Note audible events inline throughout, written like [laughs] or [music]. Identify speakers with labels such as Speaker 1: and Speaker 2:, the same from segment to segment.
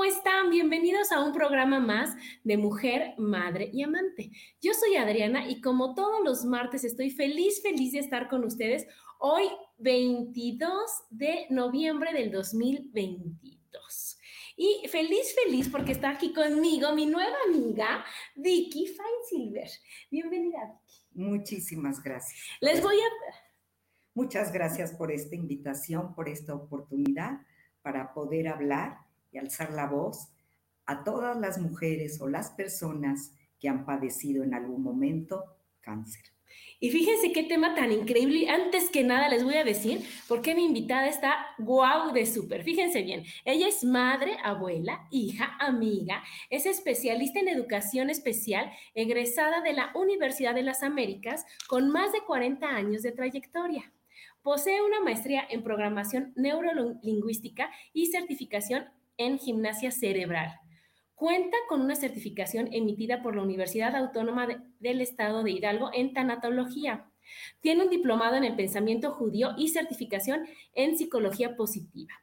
Speaker 1: ¿Cómo están? Bienvenidos a un programa más de Mujer, Madre y Amante. Yo soy Adriana y como todos los martes estoy feliz, feliz de estar con ustedes hoy 22 de noviembre del 2022. Y feliz, feliz porque está aquí conmigo mi nueva amiga Vicky Feinsilver. Bienvenida, Vicky.
Speaker 2: Muchísimas gracias.
Speaker 1: Les voy a...
Speaker 2: Muchas gracias por esta invitación, por esta oportunidad para poder hablar y alzar la voz a todas las mujeres o las personas que han padecido en algún momento cáncer.
Speaker 1: Y fíjense qué tema tan increíble. Antes que nada les voy a decir por qué mi invitada está guau de súper. Fíjense bien, ella es madre, abuela, hija, amiga, es especialista en educación especial, egresada de la Universidad de las Américas con más de 40 años de trayectoria. Posee una maestría en programación neurolingüística y certificación en gimnasia cerebral. Cuenta con una certificación emitida por la Universidad Autónoma del Estado de Hidalgo en tanatología. Tiene un diplomado en el pensamiento judío y certificación en psicología positiva.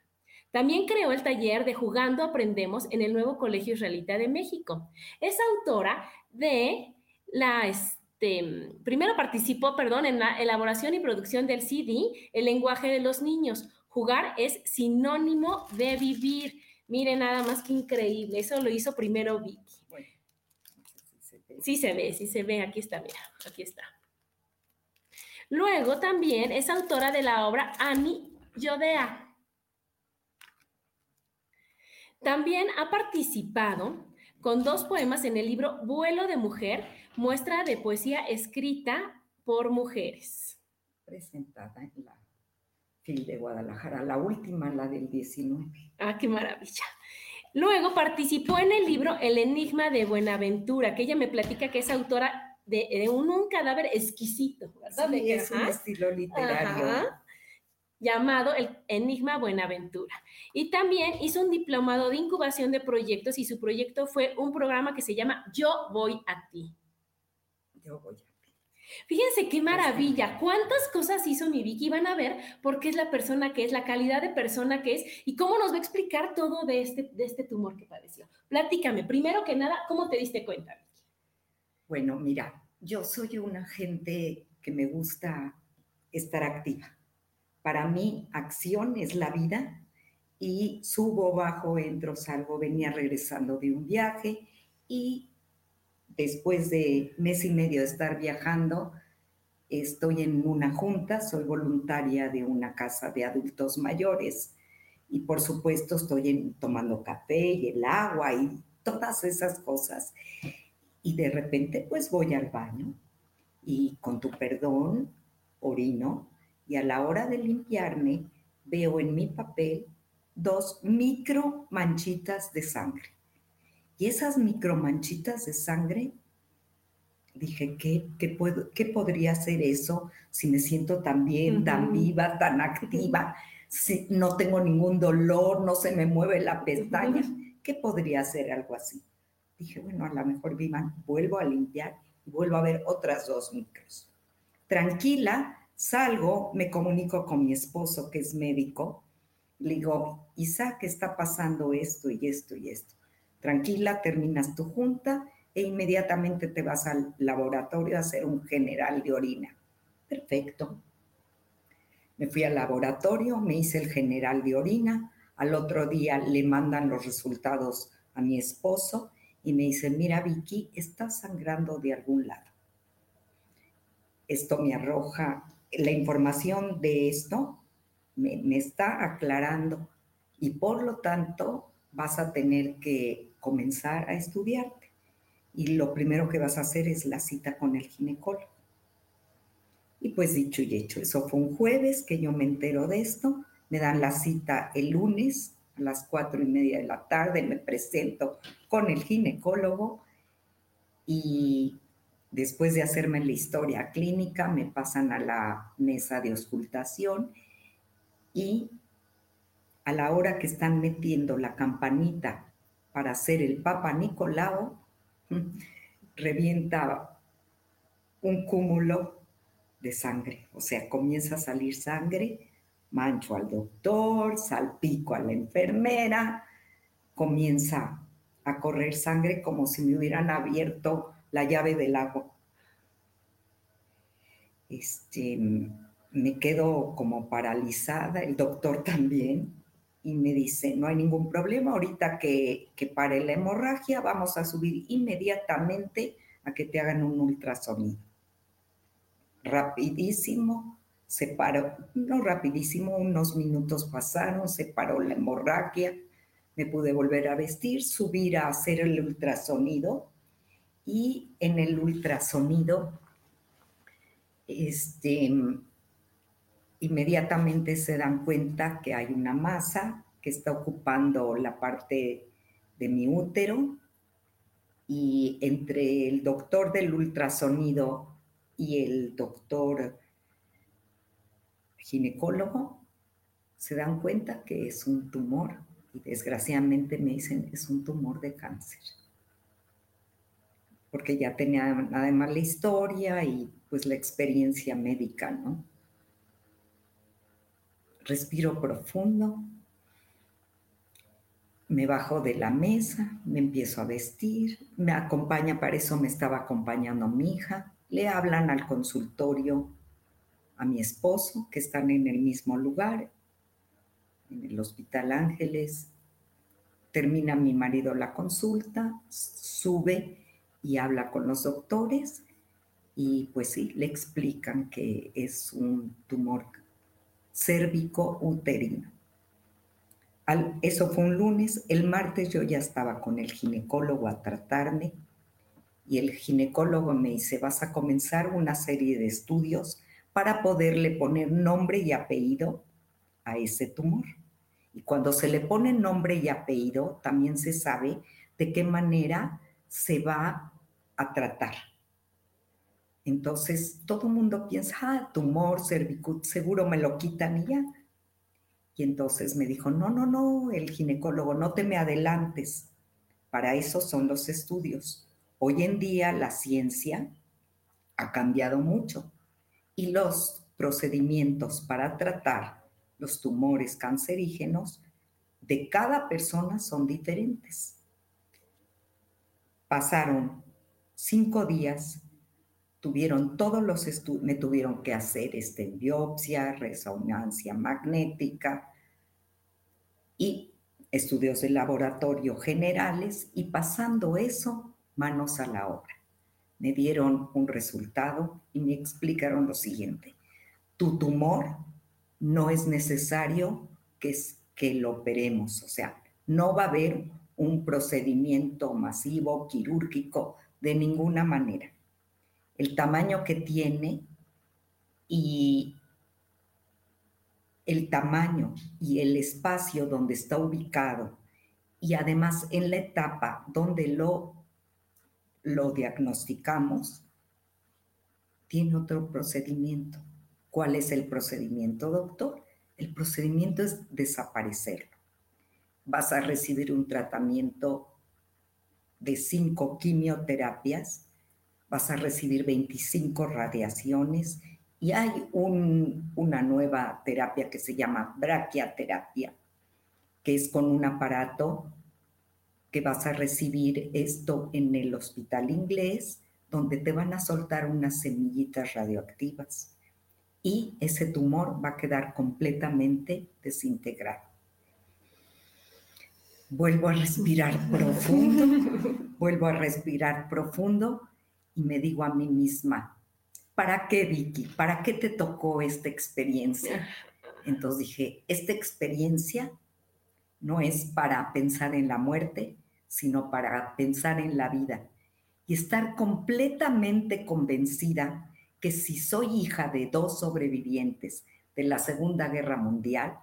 Speaker 1: También creó el taller de Jugando Aprendemos en el nuevo Colegio Israelita de México. Es autora de la este, primero participó, perdón, en la elaboración y producción del CD, El lenguaje de los niños. Jugar es sinónimo de vivir. Miren, nada más que increíble. Eso lo hizo primero Vicky. sí se ve, sí se ve. Aquí está, mira, aquí está. Luego también es autora de la obra Annie Yodea. También ha participado con dos poemas en el libro Vuelo de Mujer, muestra de poesía escrita por mujeres.
Speaker 2: Presentada en la FIL de Guadalajara, la última, la del 19.
Speaker 1: Ah, qué maravilla. Luego participó en el libro El Enigma de Buenaventura, que ella me platica que es autora de, un, cadáver exquisito,
Speaker 2: ¿verdad? Sí, es un estilo literario.
Speaker 1: llamado el Enigma Buenaventura. Y también hizo un diplomado de incubación de proyectos y su proyecto fue un programa que se llama Yo Voy a Ti. Fíjense qué maravilla, cuántas cosas hizo mi Vicky, van a ver por qué es la persona que es, la calidad de persona que es y cómo nos va a explicar todo de este, de este tumor que padeció. Platícame, primero que nada, ¿cómo te diste cuenta, Vicky?
Speaker 2: Bueno, mira, yo soy una gente que me gusta estar activa. Para mí, acción es la vida y subo, bajo, entro, salgo, venía regresando de un viaje y después de mes y medio de estar viajando, estoy en una junta, soy voluntaria de una casa de adultos mayores y por supuesto estoy tomando café y el agua y todas esas cosas. Y de repente pues voy al baño y con tu perdón orino y a la hora de limpiarme veo en mi papel dos micro manchitas de sangre. Y esas micromanchitas de sangre, dije, ¿qué, qué, puedo, ¿qué podría ser eso si me siento tan bien, tan viva, tan activa? Si no tengo ningún dolor, no se me mueve la pestaña. ¿Qué podría ser algo así? Dije, bueno, a lo mejor vivan, vuelvo a limpiar y vuelvo a ver otras dos micros. Tranquila, salgo, me comunico con mi esposo, que es médico. Le digo, Isa, ¿qué está pasando esto y esto y esto? Tranquila, terminas tu junta e inmediatamente te vas al laboratorio a hacer un general de orina. Perfecto. Me fui al laboratorio, me hice el general de orina, al otro día le mandan los resultados a mi esposo y me dice, mira Vicky, estás sangrando de algún lado. Esto me arroja, la información de esto me, me está aclarando y por lo tanto vas a tener que comenzar a estudiarte. Y lo primero que vas a hacer es la cita con el ginecólogo. Y pues dicho y hecho, eso fue un jueves que yo me entero de esto, me dan la cita el lunes a las cuatro y media de la tarde, me presento con el ginecólogo y después de hacerme la historia clínica me pasan a la mesa de auscultación y a la hora que están metiendo la campanita para hacer el Papa Nicolau, revienta un cúmulo de sangre, o sea, comienza a salir sangre, mancho al doctor, salpico a la enfermera, comienza a correr sangre como si me hubieran abierto la llave del agua. Este, me quedo como paralizada, el doctor [laughs] también, y me dice, no hay ningún problema, ahorita que, que pare la hemorragia, vamos a subir inmediatamente a que te hagan un ultrasonido. Rapidísimo, se paró, no rapidísimo, unos minutos pasaron, se paró la hemorragia, me pude volver a vestir, subir a hacer el ultrasonido y en el ultrasonido, este, inmediatamente se dan cuenta que hay una masa que está ocupando la parte de mi útero y entre el doctor del ultrasonido y el doctor ginecólogo se dan cuenta que es un tumor y desgraciadamente me dicen es un tumor de cáncer. Porque ya tenía además la historia y pues la experiencia médica, ¿no? Respiro profundo, me bajo de la mesa, me empiezo a vestir, me acompaña, para eso me estaba acompañando mi hija, le hablan al consultorio a mi esposo, que están en el mismo lugar, en el Hospital Ángeles. Termina mi marido la consulta, sube y habla con los doctores y pues sí, le explican que es un tumor cérvico uterino. eso fue un lunes, el martes yo ya estaba con el ginecólogo a tratarme y el ginecólogo me dice, vas a comenzar una serie de estudios para poderle poner nombre y apellido a ese tumor. Y cuando se le pone nombre y apellido, también se sabe de qué manera se va a tratar. Entonces, todo el mundo piensa, ah, tumor, cervicut, seguro me lo quitan y ya. Y entonces me dijo, no, no, no, el ginecólogo, no te me adelantes. Para eso son los estudios. Hoy en día la ciencia ha cambiado mucho y los procedimientos para tratar los tumores cancerígenos de cada persona son diferentes. Pasaron cinco días tuvieron todos los me tuvieron que hacer este, biopsia, resonancia magnética y estudios de laboratorio generales y pasando eso, manos a la obra. Me dieron un resultado y me explicaron lo siguiente. Tu tumor no es necesario que, que lo operemos, o sea, no va a haber un procedimiento masivo, quirúrgico, de ninguna manera el tamaño que tiene y el tamaño y el espacio donde está ubicado y además en la etapa donde lo, lo diagnosticamos, tiene otro procedimiento. ¿Cuál es el procedimiento, doctor? El procedimiento es desaparecerlo. Vas a recibir un tratamiento de cinco quimioterapias vas a recibir 25 radiaciones y hay una nueva terapia que se llama braquiaterapia, que es con un aparato que vas a recibir esto en el hospital inglés, donde te van a soltar unas semillitas radioactivas y ese tumor va a quedar completamente desintegrado. Vuelvo a respirar profundo, [laughs] vuelvo a respirar profundo y me digo a mí misma, ¿para qué Vicky? ¿Para qué te tocó esta experiencia? Entonces dije, esta experiencia no es para pensar en la muerte, sino para pensar en la vida y estar completamente convencida que si soy hija de dos sobrevivientes de la Segunda Guerra Mundial,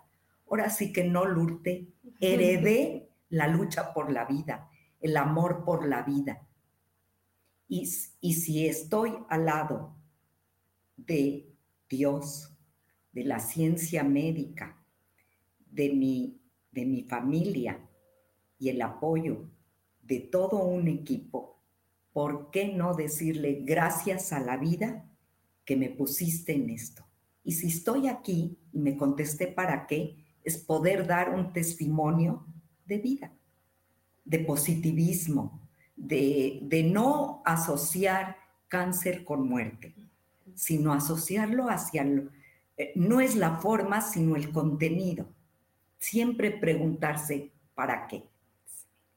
Speaker 2: ahora sí que no lurte, heredé la lucha por la vida, el amor por la vida. Y, si estoy al lado de Dios, de la ciencia médica, de mi, de mi familia y el apoyo de todo un equipo, ¿por qué no decirle gracias a la vida que me pusiste en esto? Y si estoy aquí y me contesté para qué, es poder dar un testimonio de vida, de positivismo, de, de no asociar cáncer con muerte, sino asociarlo hacia... Eh, no es la forma, sino el contenido. Siempre preguntarse, ¿para qué?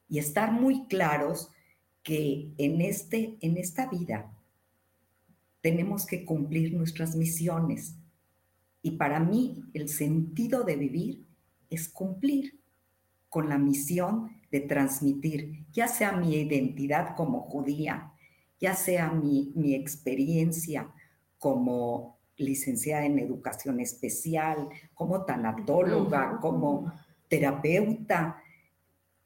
Speaker 2: Y estar muy claros que en, este, en esta vida tenemos que cumplir nuestras misiones. Y para mí el sentido de vivir es cumplir con la misión de transmitir, ya sea mi identidad como judía, ya sea mi, mi experiencia como licenciada en educación especial, como tanatóloga, como terapeuta.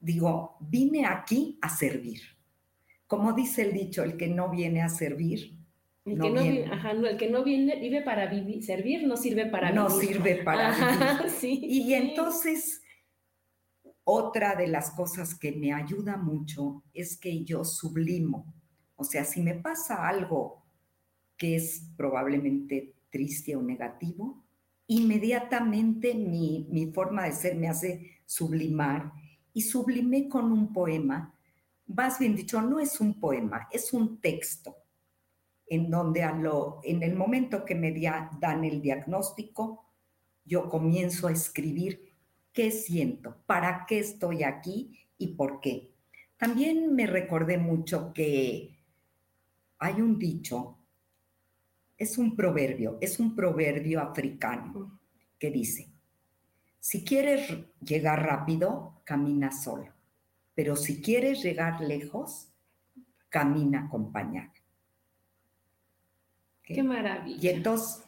Speaker 2: Digo, vine aquí a servir. Como dice el dicho, el que no viene a servir.
Speaker 1: El, que, no viene. Ajá, el que no viene, vive para vivir, servir, no sirve para
Speaker 2: no vivir. No sirve para vivir. [laughs] Sí. Y entonces, otra de las cosas que me ayuda mucho es que yo sublimo. O sea, si me pasa algo que es probablemente triste o negativo, inmediatamente mi, mi forma de ser me hace sublimar y sublimé con un poema, más bien dicho, no es un poema, es un texto en donde a lo, en el momento que me dan el diagnóstico, yo comienzo a escribir qué siento, para qué estoy aquí y por qué. También me recordé mucho que hay un dicho es un proverbio, es un proverbio africano que dice, si quieres llegar rápido, camina solo, pero si quieres llegar lejos, camina acompañado.
Speaker 1: Qué maravilla.
Speaker 2: Y entonces,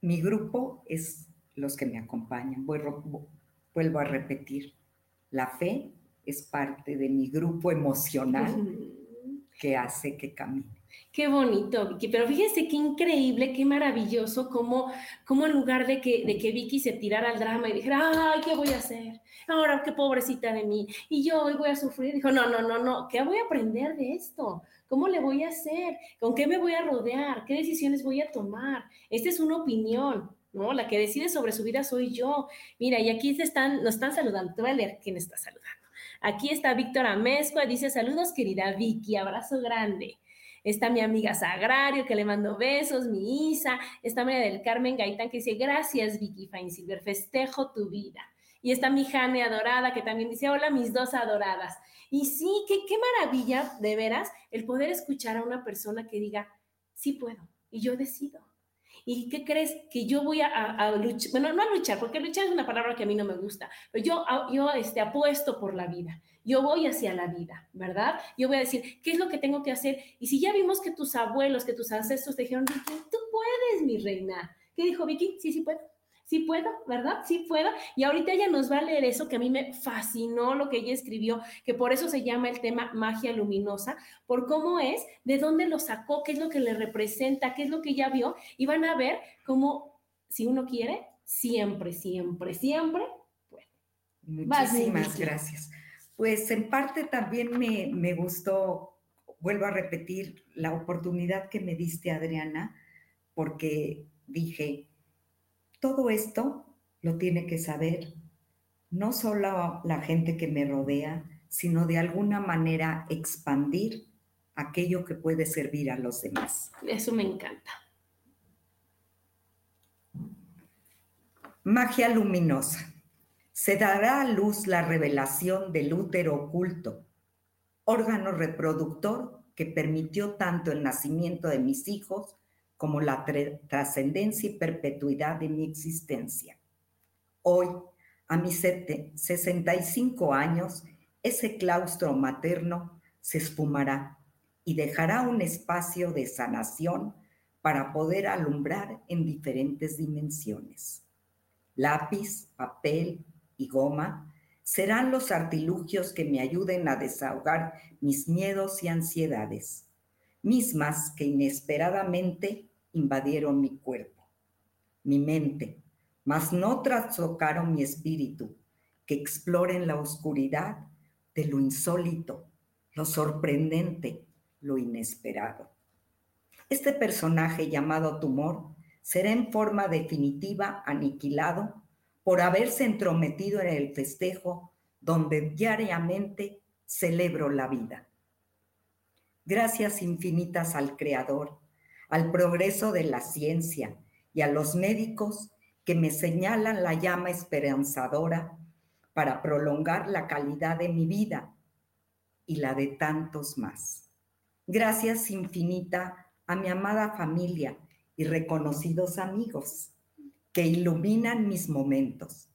Speaker 2: mi grupo es los que me acompañan. Vuelvo, vuelvo a repetir, la fe es parte de mi grupo emocional que hace que camine.
Speaker 1: Qué bonito, Vicky. Pero fíjense qué increíble, qué maravilloso, como, como en lugar de que, de que Vicky se tirara al drama y dijera, ay, ¿qué voy a hacer? Ahora, qué pobrecita de mí. Y yo hoy voy a sufrir. Dijo, no, no, no, no, ¿qué voy a aprender de esto? ¿Cómo le voy a hacer? ¿Con qué me voy a rodear? ¿Qué decisiones voy a tomar? Esta es una opinión, ¿no? La que decide sobre su vida soy yo. Mira, y aquí se están, nos están saludando. Te voy a leer quién está saludando. Aquí está Víctor Amezcua, dice saludos querida Vicky, abrazo grande. Está mi amiga Sagrario, que le mando besos, mi Isa. Está María del Carmen Gaitán, que dice, gracias, Vicky Fine Silver, festejo tu vida. Y está mi Jane adorada, que también dice, hola, mis dos adoradas. Y sí, qué, qué maravilla, de veras, el poder escuchar a una persona que diga, sí puedo, y yo decido. ¿Y qué crees? Que yo voy a, luchar, bueno, no luchar, porque luchar es una palabra que a mí no me gusta, pero yo, yo este, apuesto por la vida yo voy hacia la vida, ¿verdad? Yo voy a decir, ¿qué es lo que tengo que hacer? Y si ya vimos que tus abuelos, que tus ancestros te dijeron, Vicky, tú puedes, mi reina. ¿Qué dijo Vicky? Sí, sí puedo. Sí puedo, ¿verdad? Sí puedo. Y ahorita ella nos va a leer eso que a mí me fascinó lo que ella escribió, que por eso se llama el tema magia luminosa, por cómo es, de dónde lo sacó, qué es lo que le representa, qué es lo que ella vio, y van a ver cómo, si uno quiere, siempre, siempre, siempre puede.
Speaker 2: Muchísimas gracias. Pues en parte también me, gustó, vuelvo a repetir, la oportunidad que me diste, Adriana, porque dije, todo esto lo tiene que saber no solo la gente que me rodea, sino de alguna manera expandir aquello que puede servir a los demás.
Speaker 1: Eso me encanta.
Speaker 2: Magia luminosa. Se dará a luz la revelación del útero oculto, órgano reproductor que permitió tanto el nacimiento de mis hijos como la trascendencia y perpetuidad de mi existencia. Hoy, a mis 65 años, ese claustro materno se esfumará y dejará un espacio de sanación para poder alumbrar en diferentes dimensiones. Lápiz, papel y goma serán los artilugios que me ayuden a desahogar mis miedos y ansiedades, mismas que inesperadamente invadieron mi cuerpo, mi mente, mas no trastocaron mi espíritu, que explore en la oscuridad de lo insólito, lo sorprendente, lo inesperado. Este personaje llamado tumor será en forma definitiva aniquilado por haberse entrometido en el festejo donde diariamente celebro la vida. Gracias infinitas al Creador, al progreso de la ciencia y a los médicos que me señalan la llama esperanzadora para prolongar la calidad de mi vida y la de tantos más. Gracias infinita a mi amada familia y reconocidos amigos que iluminan mis momentos,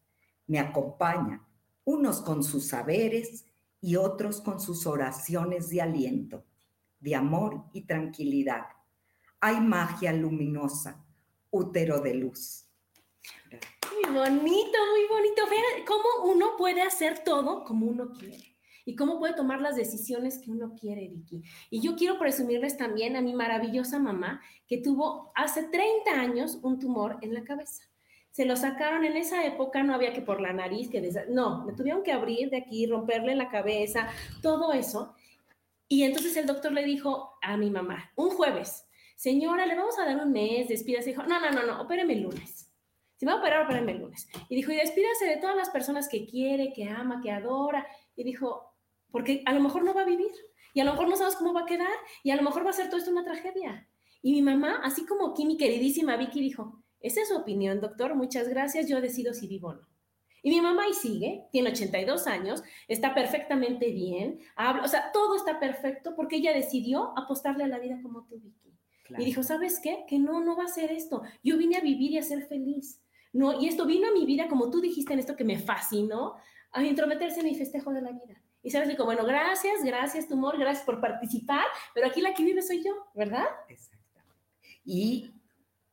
Speaker 2: me acompañan, unos con sus saberes y otros con sus oraciones de aliento, de amor y tranquilidad. Hay magia luminosa, útero de luz.
Speaker 1: Muy bonito, muy bonito. Vean cómo uno puede hacer todo como uno quiere y cómo puede tomar las decisiones que uno quiere, Vicky. Y yo quiero presumirles también a mi maravillosa mamá que tuvo hace 30 años un tumor en la cabeza. Se lo sacaron en esa época, no había que por la nariz, que no, me tuvieron que abrir de aquí, romperle la cabeza, todo eso. Y entonces el doctor le dijo a mi mamá, un jueves, señora, le vamos a dar un mes, despídase. Dijo, no, no, no, no, opéreme el lunes. Si va a operar, opéreme el lunes. Y dijo, y despídase de todas las personas que quiere, que ama, que adora. Y dijo, porque a lo mejor no va a vivir y a lo mejor no sabes cómo va a quedar y a lo mejor va a ser todo esto una tragedia. Y mi mamá, así como aquí mi queridísima Vicky dijo, esa es su opinión, doctor, muchas gracias, yo decido si vivo o no. Y mi mamá ahí sigue, tiene 82 años, está perfectamente bien, habla, o sea, todo está perfecto porque ella decidió apostarle a la vida como tú, Vicky. Y dijo, ¿sabes qué? Que no, no va a ser esto. Yo vine a vivir y a ser feliz. No, y esto vino a mi vida, como tú dijiste en esto que me fascinó, a intrometerse en mi festejo de la vida. Y sabes, como, bueno, gracias, gracias, tumor, gracias por participar, pero aquí la que vive soy yo, ¿verdad?
Speaker 2: Exactamente. Y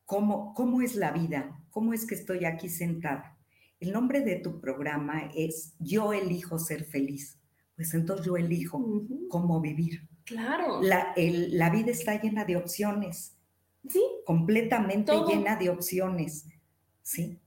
Speaker 2: cómo, cómo es la vida, cómo es que estoy aquí sentada. El nombre de tu programa es Yo elijo ser feliz. Pues entonces yo elijo cómo vivir.
Speaker 1: Claro.
Speaker 2: La, la, vida está llena de opciones.
Speaker 1: Sí.
Speaker 2: Completamente llena de opciones. Sí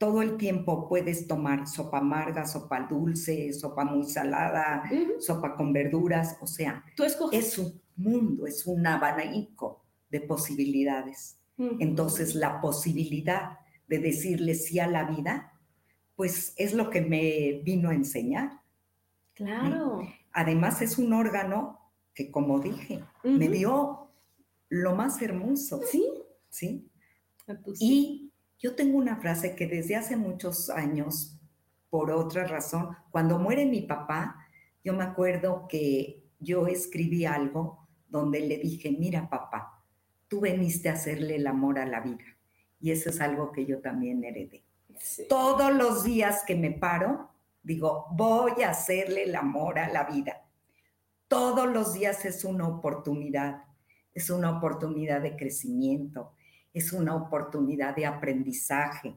Speaker 2: todo el tiempo puedes tomar sopa amarga, sopa dulce, sopa muy salada, sopa con verduras, o sea,
Speaker 1: Tú
Speaker 2: es un mundo, es un abanico de posibilidades. Entonces, la posibilidad de decirle sí a la vida, pues es lo que me vino a enseñar.
Speaker 1: Claro.
Speaker 2: Además, es un órgano que, como dije, me dio lo más hermoso.
Speaker 1: Sí.
Speaker 2: Sí. Y yo tengo una frase que desde hace muchos años, por otra razón, cuando muere mi papá, yo me acuerdo que yo escribí algo donde le dije, mira papá, tú veniste a hacerle el amor a la vida. Y eso es algo que yo también heredé. Todos los días que me paro, digo, voy a hacerle el amor a la vida. Todos los días es una oportunidad, es una oportunidad de crecimiento, es una oportunidad de aprendizaje.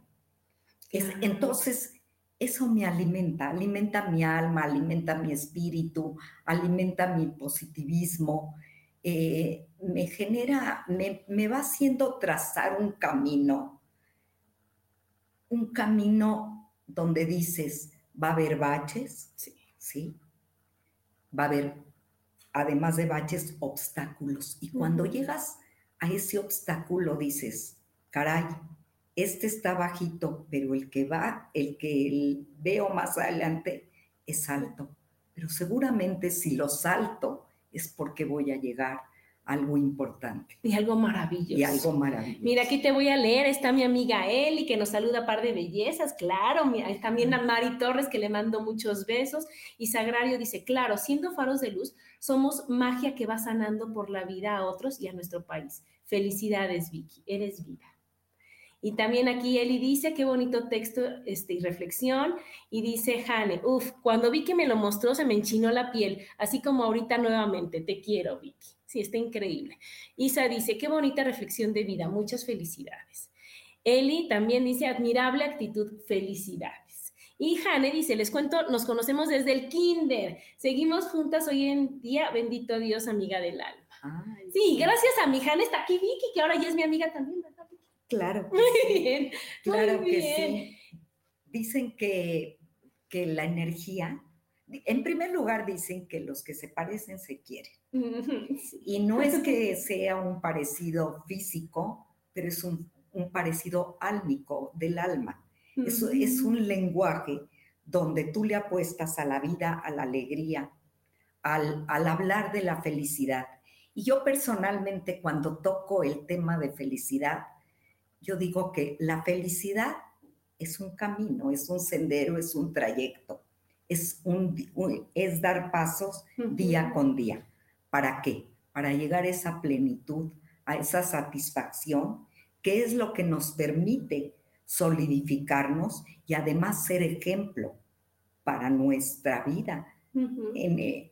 Speaker 2: entonces, eso me alimenta, alimenta mi alma, alimenta mi espíritu, alimenta mi positivismo, eh, me genera, me, va haciendo trazar un camino, un camino donde dices, va a haber baches,
Speaker 1: sí.
Speaker 2: ¿sí? Va a haber, además de baches, obstáculos. Y cuando llegas a ese obstáculo dices, caray, este está bajito, pero el que va, el que veo más adelante es alto. pero seguramente si lo salto es porque voy a llegar algo importante.
Speaker 1: Y algo maravilloso.
Speaker 2: Y algo maravilloso.
Speaker 1: Mira, aquí te voy a leer, está mi amiga Eli, que nos saluda a par de bellezas, claro, también a Mari Torres, que le mando muchos besos, y Sagrario dice, claro, siendo faros de luz, somos magia que va sanando por la vida a otros y a nuestro país. Felicidades, Vicky, eres vida. Y también aquí Eli dice, qué bonito texto este, y reflexión. Y dice Jane, uff, cuando vi que me lo mostró se me enchinó la piel, así como ahorita nuevamente. Te quiero, Vicky. Sí, está increíble. Isa dice, qué bonita reflexión de vida, muchas felicidades. Eli también dice, admirable actitud, felicidades. Y Jane dice, les cuento, nos conocemos desde el kinder. Seguimos juntas hoy en día, bendito Dios, amiga del alma. sí, gracias a mi Jane está aquí Vicky, que ahora ya es mi amiga también, ¿verdad?
Speaker 2: Claro.
Speaker 1: Muy bien.
Speaker 2: Claro que sí. Dicen que, que la energía en primer lugar, dicen que los que se parecen se quieren. Y no es que [laughs] sea un parecido físico, pero es un, parecido álmico del alma. Eso es un lenguaje donde tú le apuestas a la vida, a la alegría, al, al hablar de la felicidad. Y yo personalmente cuando toco el tema de felicidad, yo digo que la felicidad es un camino, es un sendero, es un trayecto es, un, es dar pasos día con día. ¿Para qué? Para llegar a esa plenitud, a esa satisfacción, que es lo que nos permite solidificarnos y además ser ejemplo para nuestra vida, en,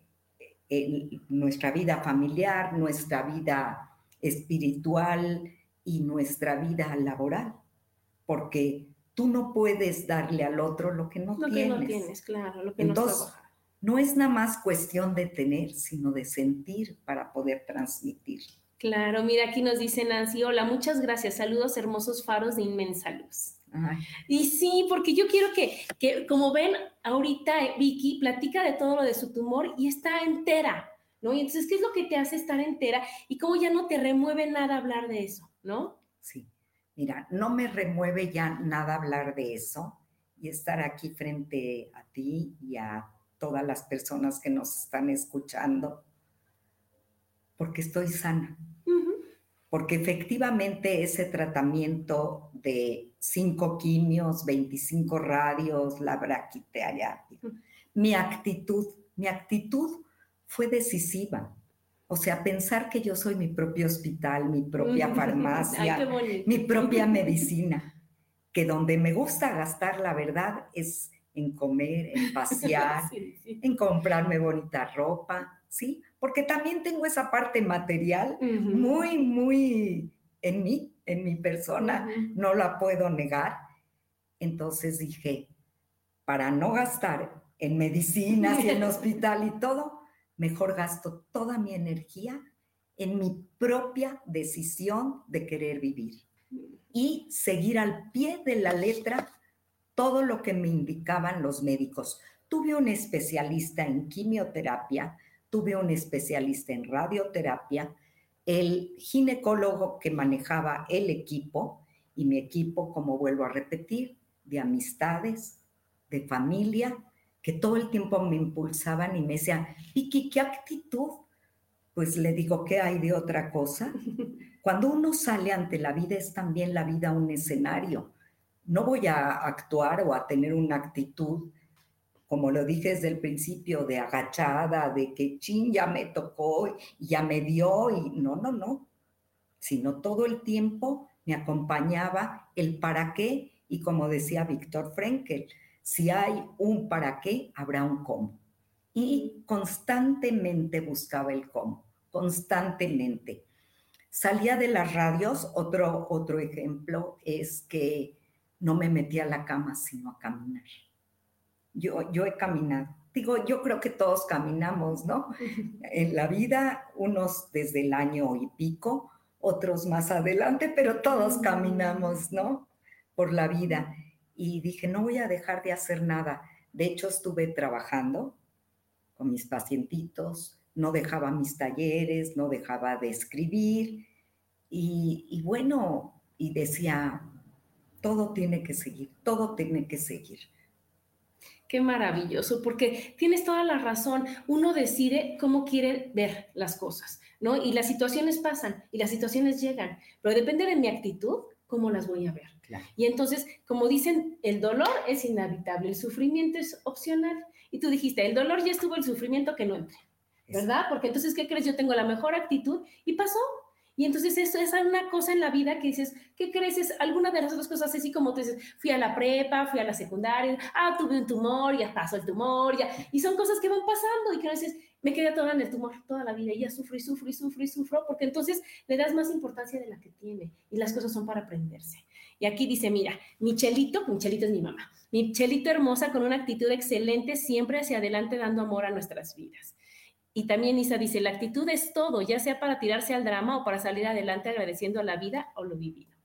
Speaker 2: en, nuestra vida familiar, nuestra vida espiritual y nuestra vida laboral. Porque tú no puedes darle al otro lo que no tienes. Lo que no
Speaker 1: tienes, claro, lo que
Speaker 2: Entonces, no es nada más cuestión de tener, sino de sentir para poder transmitir.
Speaker 1: Claro, mira, aquí nos dice Nancy, hola, muchas gracias, saludos hermosos faros de inmensa luz. Y sí, porque yo quiero que, que, como ven, ahorita eh, Vicky platica de todo lo de su tumor y está entera, ¿no? Y entonces, ¿qué es lo que te hace estar entera? Y cómo ya no te remueve nada hablar de eso, ¿no?
Speaker 2: Sí. Mira, no me remueve ya nada hablar de eso y estar aquí frente a ti y a todas las personas que nos están escuchando, porque estoy sana. Porque efectivamente ese tratamiento de cinco quimios, 25 radios, la braquitea, mi actitud, mi actitud fue decisiva. O sea, pensar que yo soy mi propio hospital, mi propia [laughs] farmacia, mi propia [laughs] medicina, que donde me gusta gastar la verdad es en comer, en pasear, [laughs] en comprarme bonita ropa, ¿sí? Porque también tengo esa parte material muy, muy en mí, en mi persona, no la puedo negar. Entonces dije, para no gastar en medicinas y en hospital y todo, mejor gasto toda mi energía en mi propia decisión de querer vivir y seguir al pie de la letra todo lo que me indicaban los médicos. Tuve un especialista en quimioterapia, tuve un especialista en radioterapia, el ginecólogo que manejaba el equipo y mi equipo, como vuelvo a repetir, de amistades, de familia, que todo el tiempo me impulsaban y me decían, Vicky, ¿qué actitud? Pues le digo, ¿qué hay de otra cosa? [laughs] Cuando uno sale ante la vida es también la vida un escenario. No voy a actuar o a tener una actitud, como lo dije desde el principio, de agachada, de que chin, ya me tocó ya me dio y no, no, no. Sino todo el tiempo me acompañaba el para qué y como decía Víctor Frenkel, si hay un para qué, habrá un cómo. Y constantemente buscaba el cómo, constantemente. Salía de las radios, otro, otro ejemplo es que no me metía a la cama sino a caminar. Yo, yo he caminado. Digo, yo creo que todos caminamos, ¿no? En la vida, unos desde el año y pico, otros más adelante, pero todos caminamos, ¿no? Por la vida y dije, no voy a dejar de hacer nada. De hecho, estuve trabajando con mis pacientitos, no dejaba mis talleres, no dejaba de escribir y, bueno, y decía, todo tiene que seguir, todo tiene que seguir.
Speaker 1: Qué maravilloso, porque tienes toda la razón. Uno decide cómo quiere ver las cosas, ¿no? Y las situaciones pasan y las situaciones llegan, pero depende de mi actitud, cómo las voy a ver. Y entonces, como dicen, el dolor es inhabitable, el sufrimiento es opcional. Y tú dijiste, el dolor ya estuvo, el sufrimiento que no entre, ¿verdad? Porque entonces, ¿qué crees? Yo tengo la mejor actitud y pasó, y entonces eso es una cosa en la vida que dices, ¿qué crees? Es alguna de las otras cosas, así como tú dices, fui a la prepa, fui a la secundaria, ah, tuve un tumor, ya pasó el tumor, ya. Y son cosas que van pasando y que a veces me quedé toda en el tumor toda la vida y ya sufro y sufro y sufro y sufro, porque entonces le das más importancia de la que tiene y las cosas son para aprenderse. Y aquí dice, mira, Michelito, Michelito es mi mamá, Michelito hermosa con una actitud excelente, siempre hacia adelante dando amor a nuestras vidas. Y también Isa dice, la actitud es todo, ya sea para tirarse al drama o para salir adelante agradeciendo a la vida o lo vivido.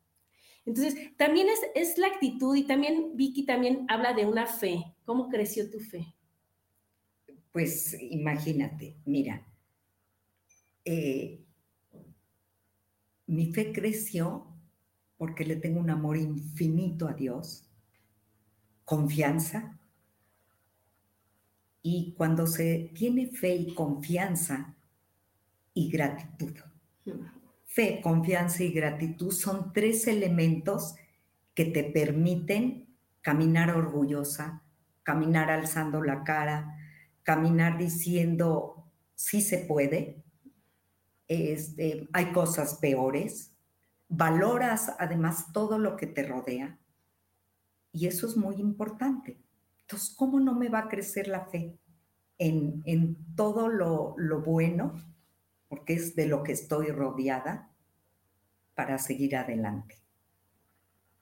Speaker 1: Entonces, también es, es la actitud y también Vicky también habla de una fe. ¿Cómo creció tu fe?
Speaker 2: Pues imagínate, mira, eh, mi fe creció porque le tengo un amor infinito a Dios, confianza, y cuando se tiene fe y confianza y gratitud. Fe, confianza y gratitud son tres elementos que te permiten caminar orgullosa, caminar alzando la cara, caminar diciendo, sí se puede, este, hay cosas peores, valoras además todo lo que te rodea y eso es muy importante. Entonces, ¿cómo no me va a crecer la fe en, todo lo, bueno, porque es de lo que estoy rodeada, para seguir adelante?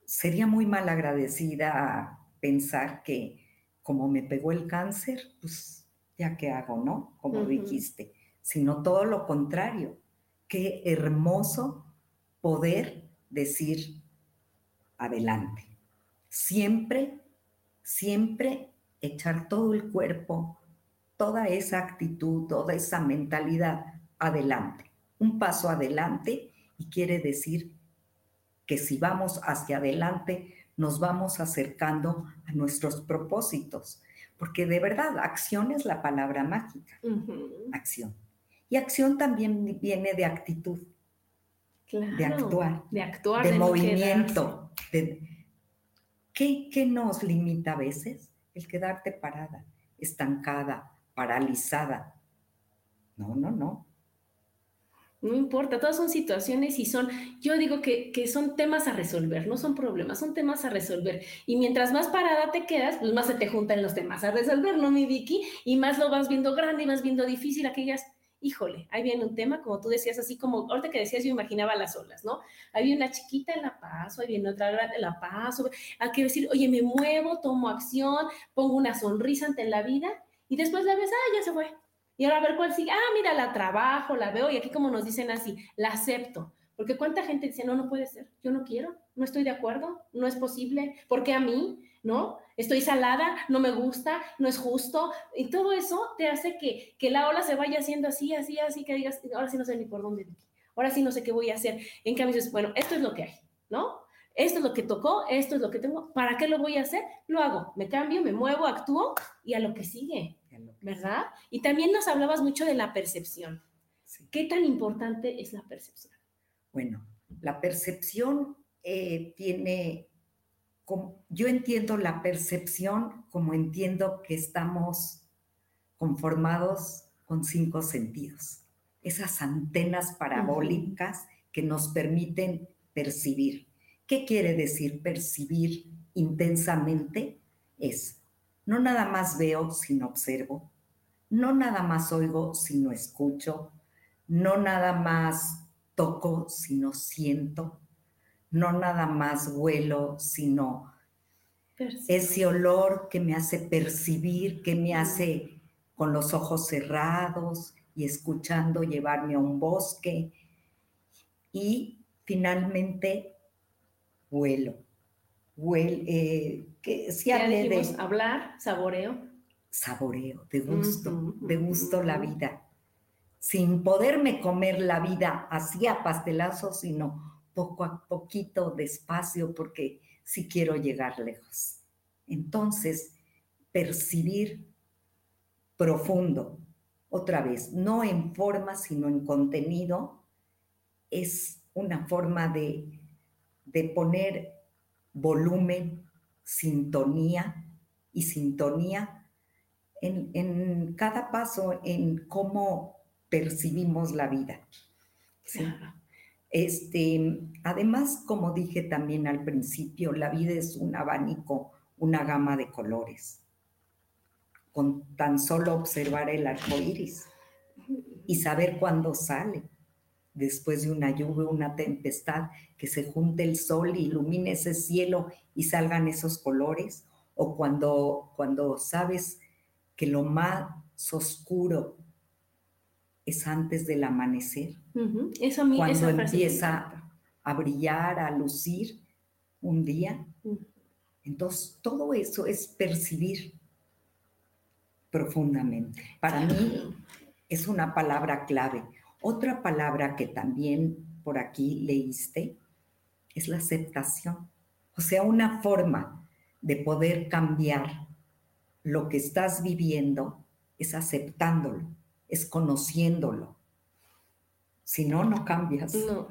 Speaker 2: Sería muy mal agradecida pensar que como me pegó el cáncer, pues ya qué hago, ¿no? Como dijiste, sino todo lo contrario. Qué hermoso poder decir adelante. Siempre siempre echar todo el cuerpo, toda esa actitud, toda esa mentalidad adelante, un paso adelante y quiere decir que si vamos hacia adelante, nos vamos acercando a nuestros propósitos, porque de verdad, acción es la palabra mágica, acción. Y acción también viene de actitud, de actuar,
Speaker 1: de, actuar,
Speaker 2: de, movimiento, de, ¿Qué, nos limita a veces? El quedarte parada, estancada, paralizada. No, no, no.
Speaker 1: No importa, todas son situaciones y son, yo digo que, que, son temas a resolver, no son problemas, son temas a resolver. Y mientras más parada te quedas, pues más se te juntan los temas a resolver, ¿no, mi Vicky? Y más lo vas viendo grande y vas viendo difícil aquellas híjole, ahí viene un tema, como tú decías, así como, ahorita que decías, yo imaginaba las olas, ¿no? Ahí viene una chiquita en La Paz, ahí viene otra grande en La Paz, hay que decir, oye, me muevo, tomo acción, pongo una sonrisa ante la vida, y después la ves, ah, ya se fue. Y ahora a ver cuál sigue, ah, mira, la trabajo, la veo, y aquí como nos dicen así, la acepto. Porque cuánta gente dice, no, no puede ser, yo no quiero, no estoy de acuerdo, no es posible, ¿por qué a mí? ¿No? Estoy salada, no me gusta, no es justo, y todo eso te hace que, que la ola se vaya haciendo así, así, así, que digas, ahora sí no sé ni por dónde, ahora sí no sé qué voy a hacer. En cambio dices, bueno, esto es lo que hay, ¿no? Esto es lo que tocó, esto es lo que tengo, ¿para qué lo voy a hacer? Lo hago, me cambio, me muevo, actúo y a lo que sigue, ¿verdad? Y también nos hablabas mucho de la percepción. ¿Qué tan importante es la percepción?
Speaker 2: Bueno, la percepción eh, tiene, yo entiendo la percepción como entiendo que estamos conformados con cinco sentidos, esas antenas parabólicas que nos permiten percibir. ¿Qué quiere decir percibir intensamente? Es, no nada más veo sino observo, no nada más oigo sino escucho, no nada más toco, sino siento, no nada más huelo, sino ese olor que me hace percibir, que me hace con los ojos cerrados y escuchando llevarme a un bosque. Y finalmente, huelo. Eh, que si
Speaker 1: de hablar, saboreo.
Speaker 2: Saboreo, de gusto, de gusto la vida sin poderme comer la vida así a pastelazo, sino poco a poquito, despacio, porque sí quiero llegar lejos. Entonces, percibir profundo, otra vez, no en forma, sino en contenido, es una forma de, de poner volumen, sintonía y sintonía en, en, cada paso, en cómo percibimos la vida. Este, además, como dije también al principio, la vida es un abanico, una gama de colores. Con tan solo observar el arco iris y saber cuándo sale, después de una lluvia, una tempestad, que se junte el sol, ilumine ese cielo y salgan esos colores, o cuando, cuando sabes que lo más oscuro es antes del amanecer. eso cuando empieza a brillar, a lucir un día. Entonces, todo eso es percibir profundamente. Para mí es una palabra clave. Otra palabra que también por aquí leíste es la aceptación. O sea, una forma de poder cambiar lo que estás viviendo es aceptándolo es conociéndolo. Si no, no cambias.
Speaker 1: No,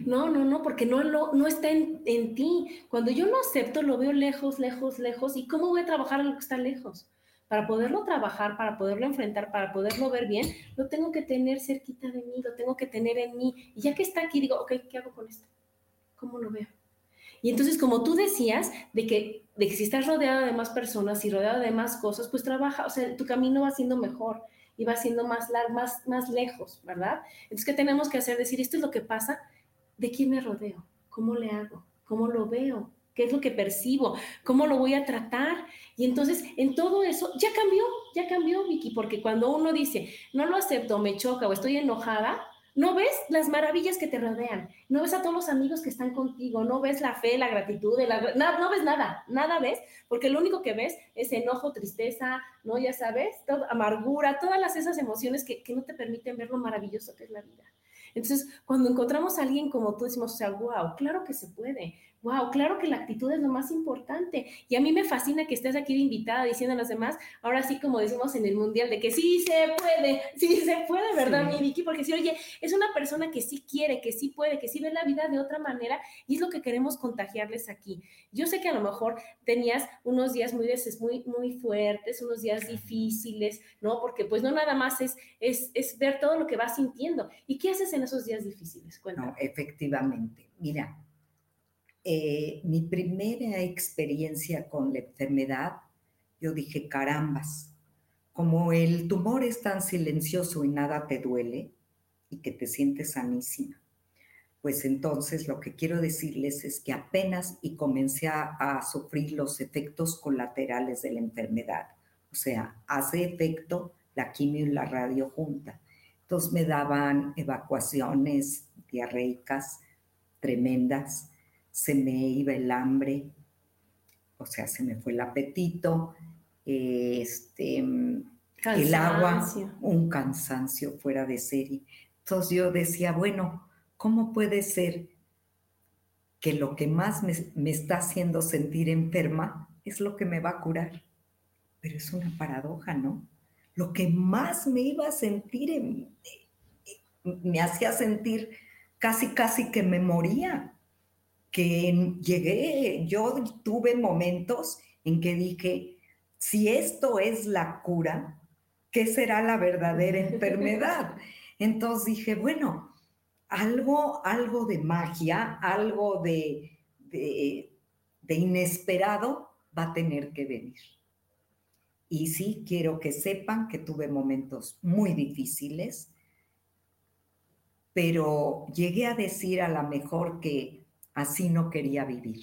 Speaker 1: no, no, no porque no, lo, no está en, en, ti. Cuando yo lo acepto, lo veo lejos, lejos, lejos. ¿Y cómo voy a trabajar lo que está lejos? Para poderlo trabajar, para poderlo enfrentar, para poderlo ver bien, lo tengo que tener cerquita de mí, lo tengo que tener en mí. Y ya que está aquí, digo, ok, ¿qué hago con esto? ¿Cómo lo veo? Y entonces, como tú decías, de que, de que si estás rodeada de más personas y rodeada de más cosas, pues trabaja, o sea, tu camino va siendo mejor y va siendo más, más, más lejos, ¿verdad? Entonces, ¿qué tenemos que hacer? Decir, esto es lo que pasa, ¿de quién me rodeo? ¿Cómo le hago? ¿Cómo lo veo? ¿Qué es lo que percibo? ¿Cómo lo voy a tratar? Y entonces, en todo eso, ya cambió, ya cambió, Vicky, porque cuando uno dice, no lo acepto, me choca o estoy enojada, no ves las maravillas que te rodean, no ves a todos los amigos que están contigo, no ves la fe, la gratitud, no, ves nada, nada ves, porque lo único que ves es enojo, tristeza, ¿no? Ya sabes, amargura, todas las, esas emociones que, que no te permiten ver lo maravilloso que es la vida. Entonces, cuando encontramos a alguien como tú, decimos, o sea, wow, claro que se puede. Wow, claro que la actitud es lo más importante. Y a mí me fascina que estés aquí de invitada diciendo a los demás, ahora sí como decimos en el mundial, de que sí se puede, [laughs] sí se puede, ¿verdad, mi Vicky? Porque si, oye, es una persona que sí quiere, que sí puede, que sí ve la vida de otra manera y es lo que queremos contagiarles aquí. Yo sé que a lo mejor tenías unos días muy, muy, muy fuertes, unos días difíciles, ¿no? Porque pues no nada más es, es, es ver todo lo que vas sintiendo. ¿Y qué haces en esos días difíciles?
Speaker 2: Cuéntame. No, efectivamente. Mira, eh, mi primera experiencia con la enfermedad, yo dije, carambas, como el tumor es tan silencioso y nada te duele y que te sientes sanísima. Pues entonces lo que quiero decirles es que apenas y comencé a, sufrir los efectos colaterales de la enfermedad. O sea, hace efecto la quimio y la radio junta. Entonces me daban evacuaciones diarreicas tremendas, se me iba el hambre, o sea, se me fue el apetito, este, el agua, un cansancio fuera de serie. Entonces yo decía, bueno, ¿cómo puede ser que lo que más me, me está haciendo sentir enferma es lo que me va a curar? Pero es una paradoja, ¿no? Lo que más me iba a sentir, me hacía sentir casi, casi que me moría que llegué, yo tuve momentos en que dije, si esto es la cura, ¿qué será la verdadera enfermedad? [laughs] Entonces dije, bueno, algo, algo de magia, algo de, de, de inesperado va a tener que venir. Y sí, quiero que sepan que tuve momentos muy difíciles, pero llegué a decir a la mejor que así no quería vivir.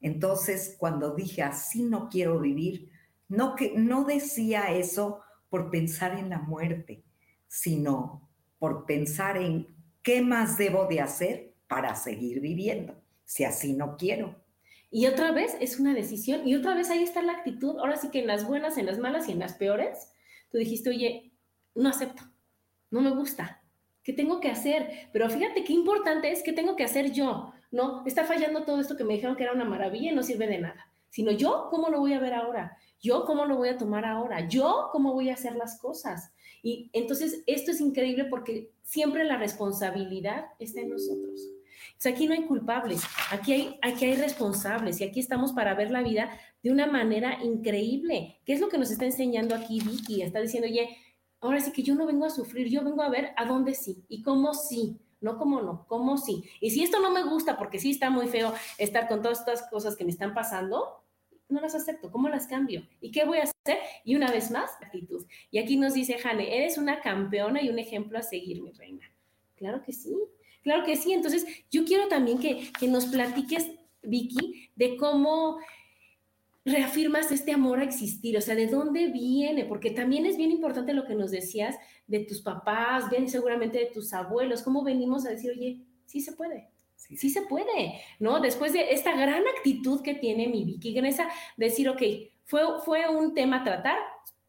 Speaker 2: Entonces, cuando dije así no quiero vivir, no, que, no decía eso por pensar en la muerte, sino por pensar en qué más debo de hacer para seguir viviendo, si así no quiero.
Speaker 1: Y otra vez es una decisión y otra vez ahí está la actitud, ahora sí que en las buenas, en las malas y en las peores, tú dijiste, oye, no acepto, no me gusta, ¿qué tengo que hacer? Pero fíjate qué importante es qué tengo que hacer yo, no, está fallando todo esto que me dijeron que era una maravilla y no sirve de nada. sino yo cómo lo voy a ver ahora, yo cómo lo voy a tomar ahora, yo cómo voy a hacer las cosas. Y entonces esto es increíble porque siempre la responsabilidad está en nosotros. O aquí no hay culpables, aquí hay, aquí hay responsables y aquí estamos para ver la vida de una manera increíble. ¿Qué es lo que nos está enseñando aquí Vicky? Está diciendo, oye, ahora sí que yo no vengo a sufrir, yo vengo a ver a dónde sí y cómo sí. No cómo no, cómo sí. Y si esto no me gusta, porque sí está muy feo estar con todas estas cosas que me están pasando, no las acepto, ¿cómo las cambio? ¿Y qué voy a hacer? Y una vez más, actitud. Y aquí nos dice Jane, eres una campeona y un ejemplo a seguir, mi reina. Claro que sí, claro que sí. Entonces, yo quiero también que, que nos platiques, Vicky, de cómo reafirmas este amor a existir, o sea, ¿de dónde viene? Porque también es bien importante lo que nos decías de tus papás, bien seguramente de tus abuelos, cómo venimos a decir, oye, sí se puede, Sí. se puede, ¿no? Después de esta gran actitud que tiene mi Vicky, en esa decir, ok, fue, fue un tema a tratar,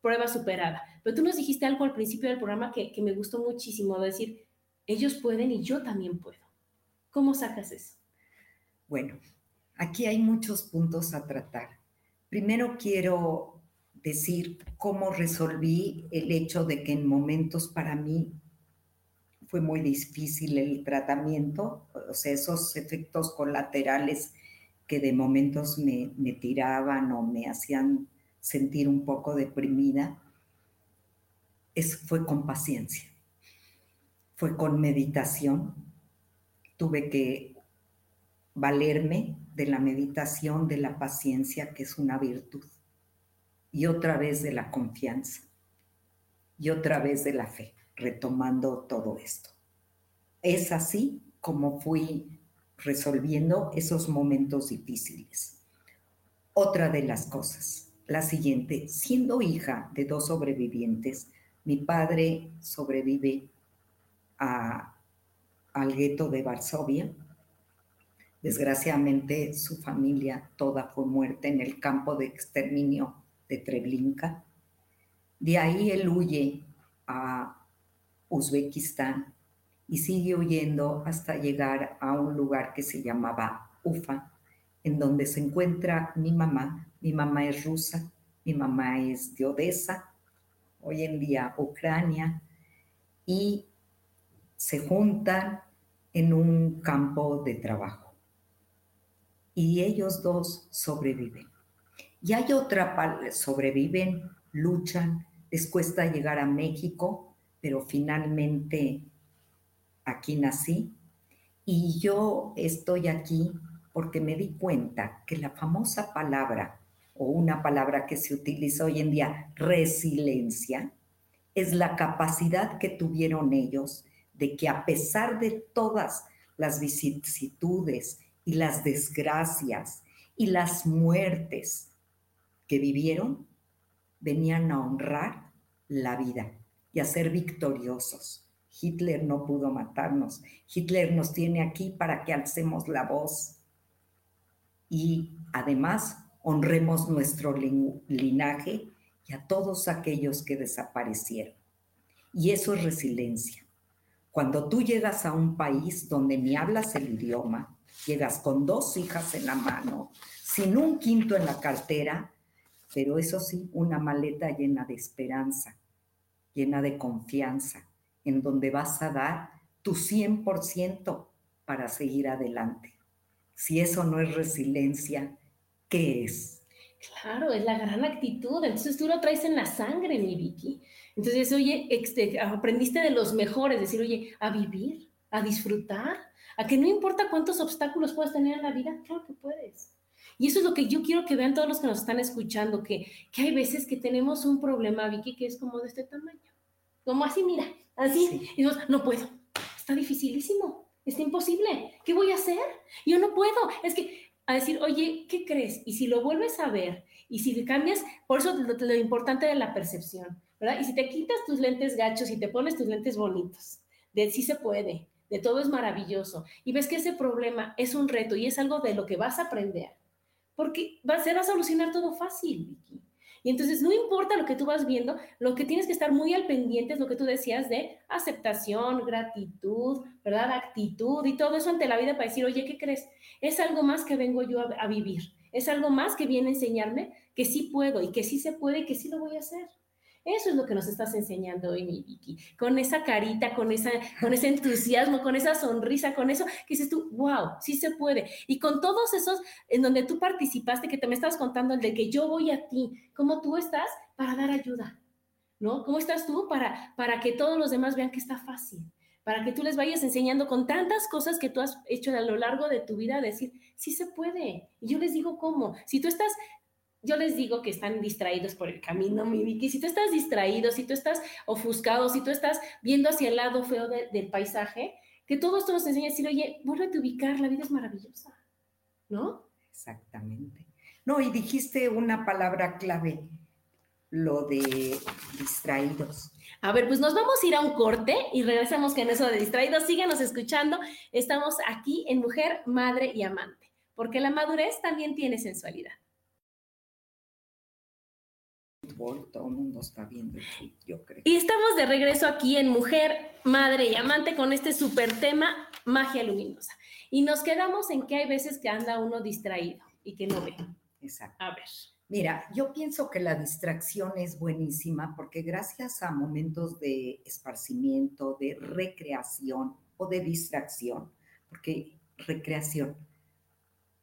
Speaker 1: prueba superada. Pero tú nos dijiste algo al principio del programa que, que me gustó muchísimo, decir, ellos pueden y yo también puedo. ¿Cómo sacas eso?
Speaker 2: Bueno, aquí hay muchos puntos a tratar. Primero quiero decir cómo resolví el hecho de que en momentos para mí fue muy difícil el tratamiento, o sea, esos efectos colaterales que de momentos me, tiraban o me hacían sentir un poco deprimida, eso fue con paciencia, fue con meditación. Tuve que valerme de la meditación, de la paciencia, que es una virtud, y otra vez de la confianza, y otra vez de la fe retomando todo esto. Es así como fui resolviendo esos momentos difíciles. Otra de las cosas, la siguiente, siendo hija de dos sobrevivientes, mi padre sobrevive al gueto de Varsovia. Desgraciadamente su familia toda fue muerta en el campo de exterminio de Treblinka. De ahí él huye a Uzbekistán y sigue huyendo hasta llegar a un lugar que se llamaba Ufa, en donde se encuentra mi mamá. Mi mamá es rusa, mi mamá es de Odessa, hoy en día Ucrania, y se juntan en un campo de trabajo. Y ellos dos sobreviven. Y hay otra, sobreviven, luchan, les cuesta llegar a México, pero finalmente aquí nací. Y yo estoy aquí porque me di cuenta que la famosa palabra o una palabra que se utiliza hoy en día, resiliencia, es la capacidad que tuvieron ellos de que a pesar de todas las vicisitudes y las desgracias y las muertes que vivieron, venían a honrar la vida y a ser victoriosos. Hitler no pudo matarnos. Hitler nos tiene aquí para que alcemos la voz y además honremos nuestro linaje y a todos aquellos que desaparecieron. Y eso es resiliencia. Cuando tú llegas a un país donde ni hablas el idioma, llegas con dos hijas en la mano, sin un quinto en la cartera, pero eso sí, una maleta llena de esperanza, llena de confianza, en donde vas a dar tu 100% para seguir adelante. Si eso no es resiliencia, ¿qué es?
Speaker 1: Claro, es la gran actitud. Entonces tú lo traes en la sangre, mi Vicky. Entonces, oye, este, aprendiste de los mejores, decir, oye, a vivir, a disfrutar, a que no importa cuántos obstáculos puedas tener en la vida, claro que puedes. Y eso es lo que yo quiero que vean todos los que nos están escuchando, que, que hay veces que tenemos un problema, Vicky, que es como de este tamaño. Como así, mira, así. Y no puedo. Está dificilísimo. Está imposible. ¿Qué voy a hacer? Yo no puedo. Es que a decir, oye, ¿qué crees? Y si lo vuelves a ver, y si cambias, por eso lo, lo importante de la percepción, ¿verdad? Y si te quitas tus lentes gachos y te pones tus lentes bonitos, de sí se puede, de todo es maravilloso, y ves que ese problema es un reto y es algo de lo que vas a aprender, porque va, se va a solucionar todo fácil, Vicky. Y entonces no importa lo que tú vas viendo, lo que tienes que estar muy al pendiente es lo que tú decías de aceptación, gratitud, ¿verdad? Actitud y todo eso ante la vida para decir, oye, ¿qué crees? Es algo más que vengo yo a, vivir. Es algo más que viene a enseñarme que sí puedo y que sí se puede y que sí lo voy a hacer. Eso es lo que nos estás enseñando hoy, mi Vicky. Con esa carita, con, esa, con ese entusiasmo, con esa sonrisa, con eso que dices tú, wow, sí se puede. Y con todos esos en donde tú participaste, que te me estabas contando, el de que yo voy a ti, cómo tú estás para dar ayuda, ¿no? ¿Cómo estás tú para, para que todos los demás vean que está fácil? Para que tú les vayas enseñando con tantas cosas que tú has hecho a lo largo de tu vida, decir, sí se puede. Y yo les digo cómo. Si tú estás yo les digo que están distraídos por el camino, mi Vicky. Si tú estás distraído, si tú estás ofuscado, si tú estás viendo hacia el lado feo del paisaje, que todo esto nos enseña a decir, oye, vuelve a ubicar, la vida es maravillosa, ¿no?
Speaker 2: Exactamente. No, y dijiste una palabra clave, lo de distraídos.
Speaker 1: A ver, pues nos vamos a ir a un corte y regresamos con eso de distraídos. Síganos escuchando. Estamos aquí en Mujer, Madre y Amante, porque la madurez también tiene sensualidad
Speaker 2: todo el mundo está viendo yo creo.
Speaker 1: Y estamos de regreso aquí en Mujer, Madre y Amante con este súper tema, magia luminosa. Y nos quedamos en que hay veces que anda uno distraído y que no ve.
Speaker 2: Exacto.
Speaker 1: A ver.
Speaker 2: Mira, yo pienso que la distracción es buenísima porque gracias a momentos de esparcimiento, de recreación o de distracción, porque recreación,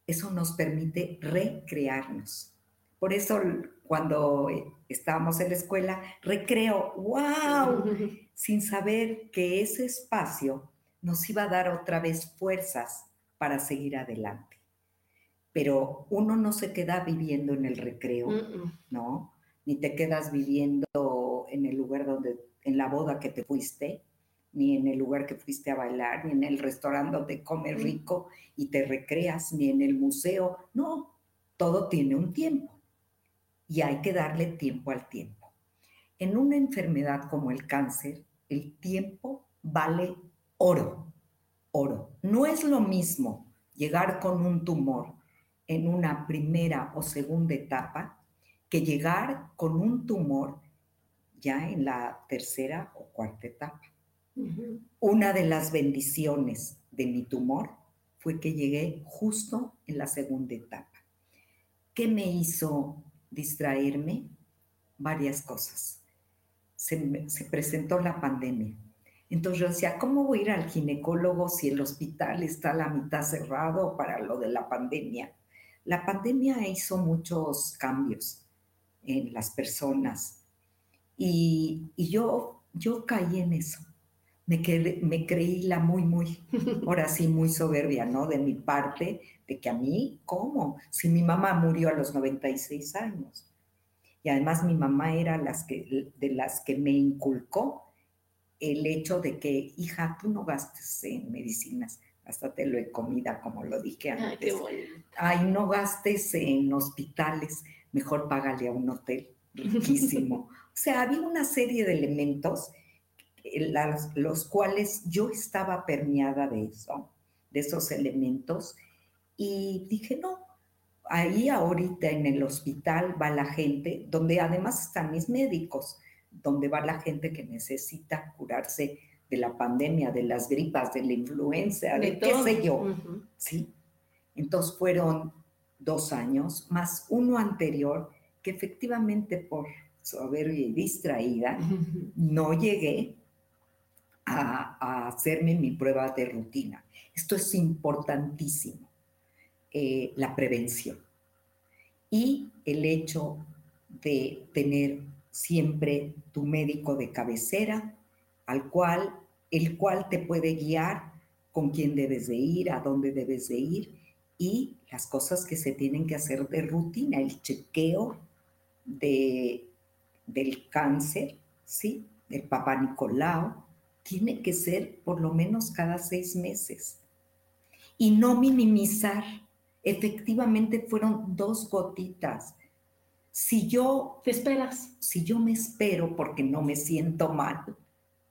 Speaker 2: eso nos permite recrearnos. Por eso cuando estábamos en la escuela, recreo, wow, [laughs] sin saber que ese espacio nos iba a dar otra vez fuerzas para seguir adelante. Pero uno no se queda viviendo en el recreo, ¿no? Ni te quedas viviendo en el lugar donde, en la boda que te fuiste, ni en el lugar que fuiste a bailar, ni en el restaurante donde comes rico y te recreas, ni en el museo. No, todo tiene un tiempo y hay que darle tiempo al tiempo. En una enfermedad como el cáncer, el tiempo vale oro, oro. No es lo mismo llegar con un tumor en una primera o segunda etapa que llegar con un tumor ya en la tercera o cuarta etapa. Una de las bendiciones de mi tumor fue que llegué justo en la segunda etapa. ¿Qué me hizo distraerme varias cosas. Se, presentó la pandemia. Entonces yo decía, ¿cómo voy a ir al ginecólogo si el hospital está a la mitad cerrado para lo de la pandemia? La pandemia hizo muchos cambios en las personas y, yo, yo caí en eso. Me, quedé, me creí la muy, muy, ahora sí, muy soberbia, ¿no? De mi parte, de que a mí, ¿cómo? Si mi mamá murió a los 96 años. Y además mi mamá era las que, de las que me inculcó el hecho de que, hija, tú no gastes en medicinas, te lo en comida, como lo dije antes. Ay, no gastes en hospitales, mejor págale a un hotel riquísimo. [laughs] o sea, había una serie de elementos eh, los cuales yo estaba permeada de eso, de esos elementos, y dije, no, ahí ahorita en el hospital va la gente, donde además están mis médicos, donde va la gente que necesita curarse de la pandemia, de las gripas, de la influenza, de, qué sé yo. Sí. Entonces fueron dos años, más uno anterior, que efectivamente por soberbia y distraída, no llegué a, hacerme mi prueba de rutina. Esto es importantísimo. Eh, la prevención y el hecho de tener siempre tu médico de cabecera, al cual, el cual te puede guiar con quién debes de ir, a dónde debes de ir y las cosas que se tienen que hacer de rutina, el chequeo de, del cáncer, ¿sí? Del papá Nicolau, tiene que ser por lo menos cada seis meses. Y no minimizar efectivamente fueron dos gotitas. Si yo...
Speaker 1: ¿Te esperas?
Speaker 2: Si yo me espero porque no me siento mal,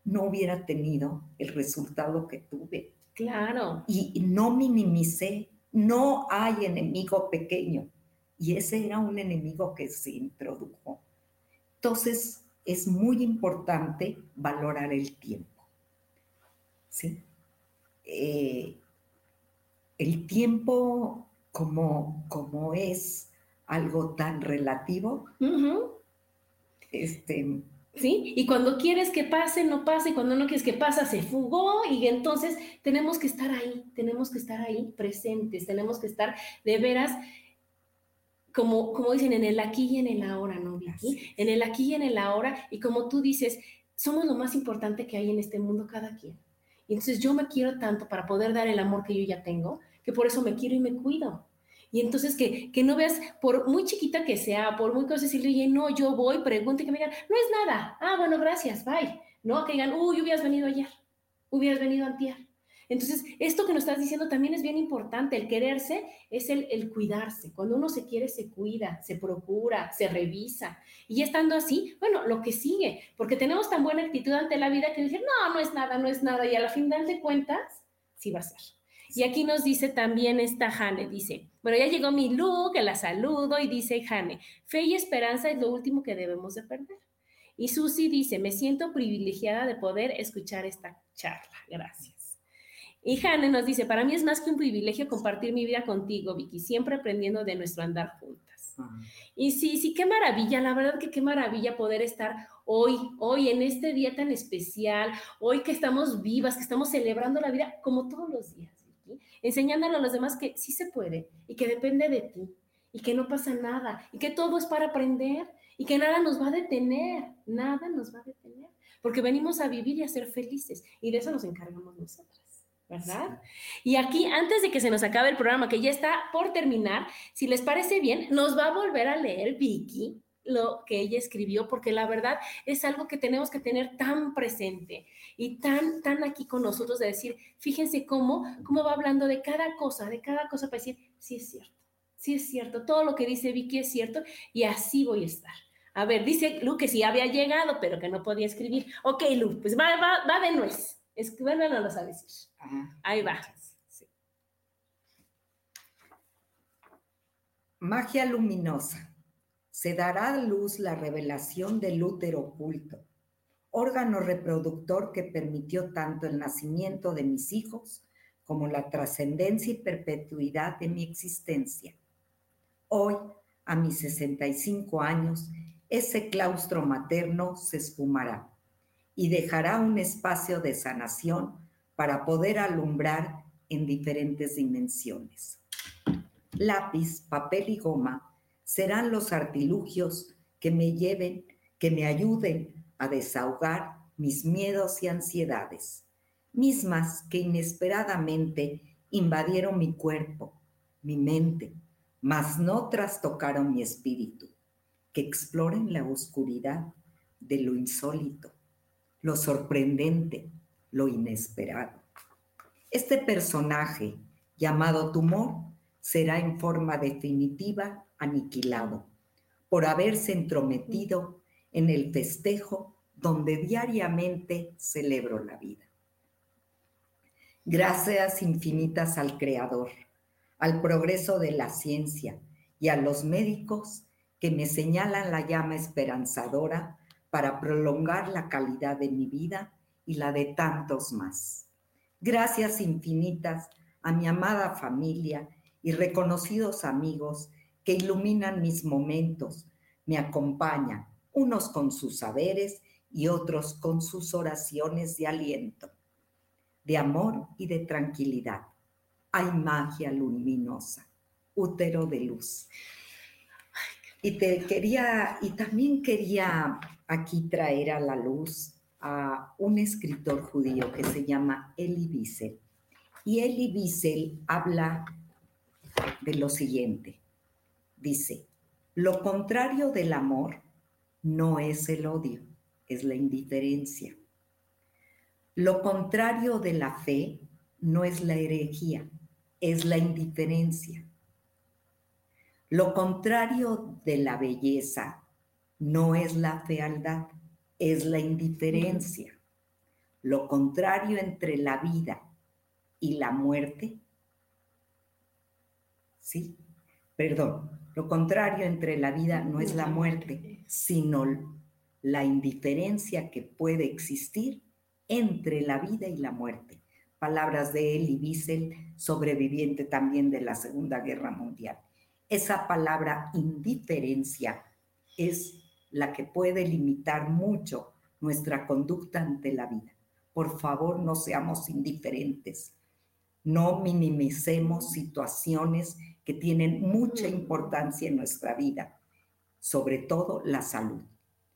Speaker 2: no hubiera tenido el resultado que tuve.
Speaker 1: Claro.
Speaker 2: Y no minimicé. No hay enemigo pequeño. Y ese era un enemigo que se introdujo. Entonces, es muy importante valorar el tiempo. ¿Sí? Eh, el tiempo como, como es algo tan relativo, este,
Speaker 1: ¿Sí? Y cuando quieres que pase, no pasa, y cuando no quieres que pase, se fugó, y entonces tenemos que estar ahí, tenemos que estar ahí presentes, tenemos que estar de veras, como, como dicen, en el aquí y en el ahora, ¿no, Vicky? En el aquí y en el ahora, y como tú dices, somos lo más importante que hay en este mundo cada quien. Y entonces yo me quiero tanto para poder dar el amor que yo ya tengo, que por eso me quiero y me cuido. Y entonces que, que, no veas, por muy chiquita que sea, por muy cosa, decirle, oye, no, yo voy, pregunte, que me digan, no es nada. Ah, bueno, gracias, bye. No, que digan, uy, hubieras venido ayer, hubieras venido antier. Entonces, esto que nos estás diciendo también es bien importante. El quererse es el, cuidarse. Cuando uno se quiere, se cuida, se procura, se revisa. Y estando así, bueno, lo que sigue, porque tenemos tan buena actitud ante la vida que decir, no, no es nada, no es nada. Y a la final de cuentas, sí va a ser. Y aquí nos dice también esta Jane, dice, bueno, ya llegó mi look, que la saludo y dice Jane, fe y esperanza es lo último que debemos de perder. Y Susi dice, me siento privilegiada de poder escuchar esta charla. Gracias. Y Jane nos dice, para mí es más que un privilegio compartir mi vida contigo, Vicky, siempre aprendiendo de nuestro andar juntas. Y sí, sí, qué maravilla, la verdad que qué maravilla poder estar hoy, hoy en este día tan especial, hoy que estamos vivas, que estamos celebrando la vida como todos los días enseñándole a los demás que sí se puede y que depende de ti y que no pasa nada y que todo es para aprender y que nada nos va a detener, nada nos va a detener, porque venimos a vivir y a ser felices y de eso nos encargamos nosotras. ¿Verdad? Y aquí, antes de que se nos acabe el programa, que ya está por terminar, si les parece bien, nos va a volver a leer Vicky lo que ella escribió, porque la verdad es algo que tenemos que tener tan presente y tan, tan aquí con nosotros de decir, fíjense cómo, cómo va hablando de cada cosa, de cada cosa para decir, sí es cierto, sí es cierto, todo lo que dice Vicky es cierto y así voy a estar. A ver, dice Lu que sí había llegado, pero que no podía escribir. Ok, Lu, pues va, va, va de nuez. Escríbanos a decir. Ahí va.
Speaker 2: Magia luminosa se dará a luz la revelación del útero oculto, órgano reproductor que permitió tanto el nacimiento de mis hijos como la trascendencia y perpetuidad de mi existencia. Hoy, a mis 65 años, ese claustro materno se esfumará y dejará un espacio de sanación para poder alumbrar en diferentes dimensiones. Lápiz, papel y goma serán los artilugios que me lleven, que me ayuden a desahogar mis miedos y ansiedades, mismas que inesperadamente invadieron mi cuerpo, mi mente, mas no trastocaron mi espíritu, que exploren la oscuridad de lo insólito, lo sorprendente, lo inesperado. Este personaje, llamado tumor, será en forma definitiva aniquilado por haberse entrometido en el festejo donde diariamente celebro la vida. Gracias infinitas al Creador, al progreso de la ciencia y a los médicos que me señalan la llama esperanzadora para prolongar la calidad de mi vida y la de tantos más. Gracias infinitas a mi amada familia y reconocidos amigos que iluminan mis momentos, me acompañan, unos con sus saberes y otros con sus oraciones de aliento, de amor y de tranquilidad. Hay magia luminosa, útero de luz. Y te quería, y también quería aquí traer a la luz a un escritor judío que se llama Eli Wiesel. Y Eli Wiesel habla de lo siguiente. Dice, lo contrario del amor no es el odio, es la indiferencia. Lo contrario de la fe no es la herejía, es la indiferencia. Lo contrario de la belleza no es la fealdad, es la indiferencia. Lo contrario entre la vida y la muerte ¿sí? Perdón, lo contrario entre la vida no es la muerte, sino la indiferencia que puede existir entre la vida y la muerte. palabras de Elie Wiesel, sobreviviente también de la Segunda Guerra Mundial. Esa palabra indiferencia es la que puede limitar mucho nuestra conducta ante la vida. Por favor, no seamos indiferentes. No minimicemos situaciones que tienen mucha importancia en nuestra vida, sobre todo la salud.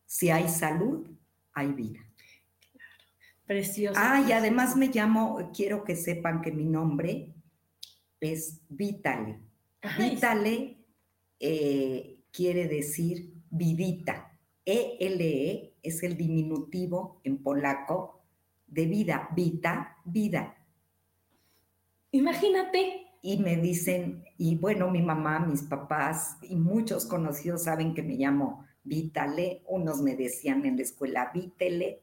Speaker 2: Si hay salud, hay vida.
Speaker 1: Precioso.
Speaker 2: Ah, y además me llamo, quiero que sepan que mi nombre es Vitale. Vitale eh, quiere decir vidita. ELE e es el diminutivo en polaco de vida. Vita, vida.
Speaker 1: Imagínate.
Speaker 2: Y me dicen, y bueno, mi mamá, mis papás y muchos conocidos saben que me llamo Vitale. Unos me decían en la escuela Vitele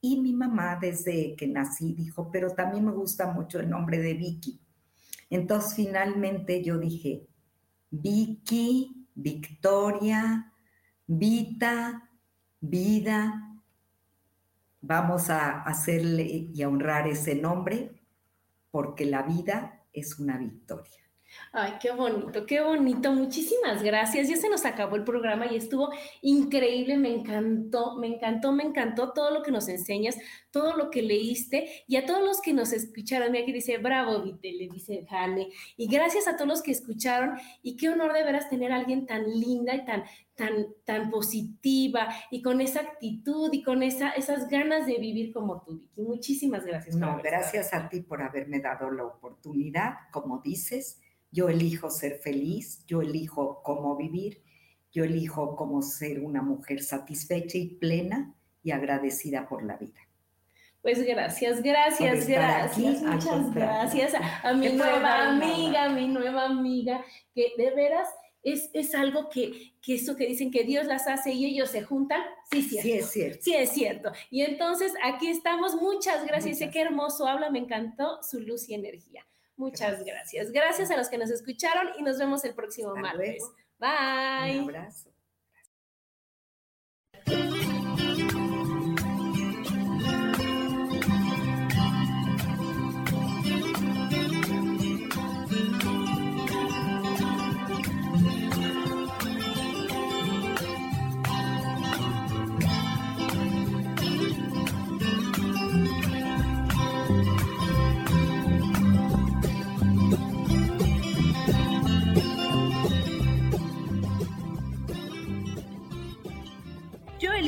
Speaker 2: y mi mamá desde que nací dijo, pero también me gusta mucho el nombre de Vicky. Entonces finalmente yo dije, Vicky, Victoria, Vita, vida. Vamos a hacerle y a honrar ese nombre porque la vida es una victoria.
Speaker 1: Ay, qué bonito, qué bonito. Muchísimas gracias. Ya se nos acabó el programa y estuvo increíble. Me encantó, me encantó, me encantó todo lo que nos enseñas, todo lo que leíste y a todos los que nos escucharon. Mira aquí dice, bravo, Vite, le dice Jane. Y gracias a todos los que escucharon y qué honor de veras tener a alguien tan linda y tan, tan, tan positiva y con esa actitud y con esa, esas ganas de vivir como tú, Vicky. Muchísimas gracias.
Speaker 2: No, gracias a ti por haberme dado la oportunidad, como dices yo elijo ser feliz, yo elijo cómo vivir, yo elijo cómo ser una mujer satisfecha y plena y agradecida por la vida.
Speaker 1: Pues gracias, gracias, gracias, muchas gracias a, [laughs] mi nueva amiga, a mi nueva amiga, que de veras es, es algo que, que eso que dicen que Dios las hace y ellos se juntan, sí, cierto.
Speaker 2: sí es cierto.
Speaker 1: Sí es cierto. Y entonces aquí estamos, muchas gracias, sé qué hermoso habla, me encantó su luz y energía. Muchas gracias. gracias. a los que nos escucharon y nos vemos el próximo martes. Bye.
Speaker 2: Un abrazo.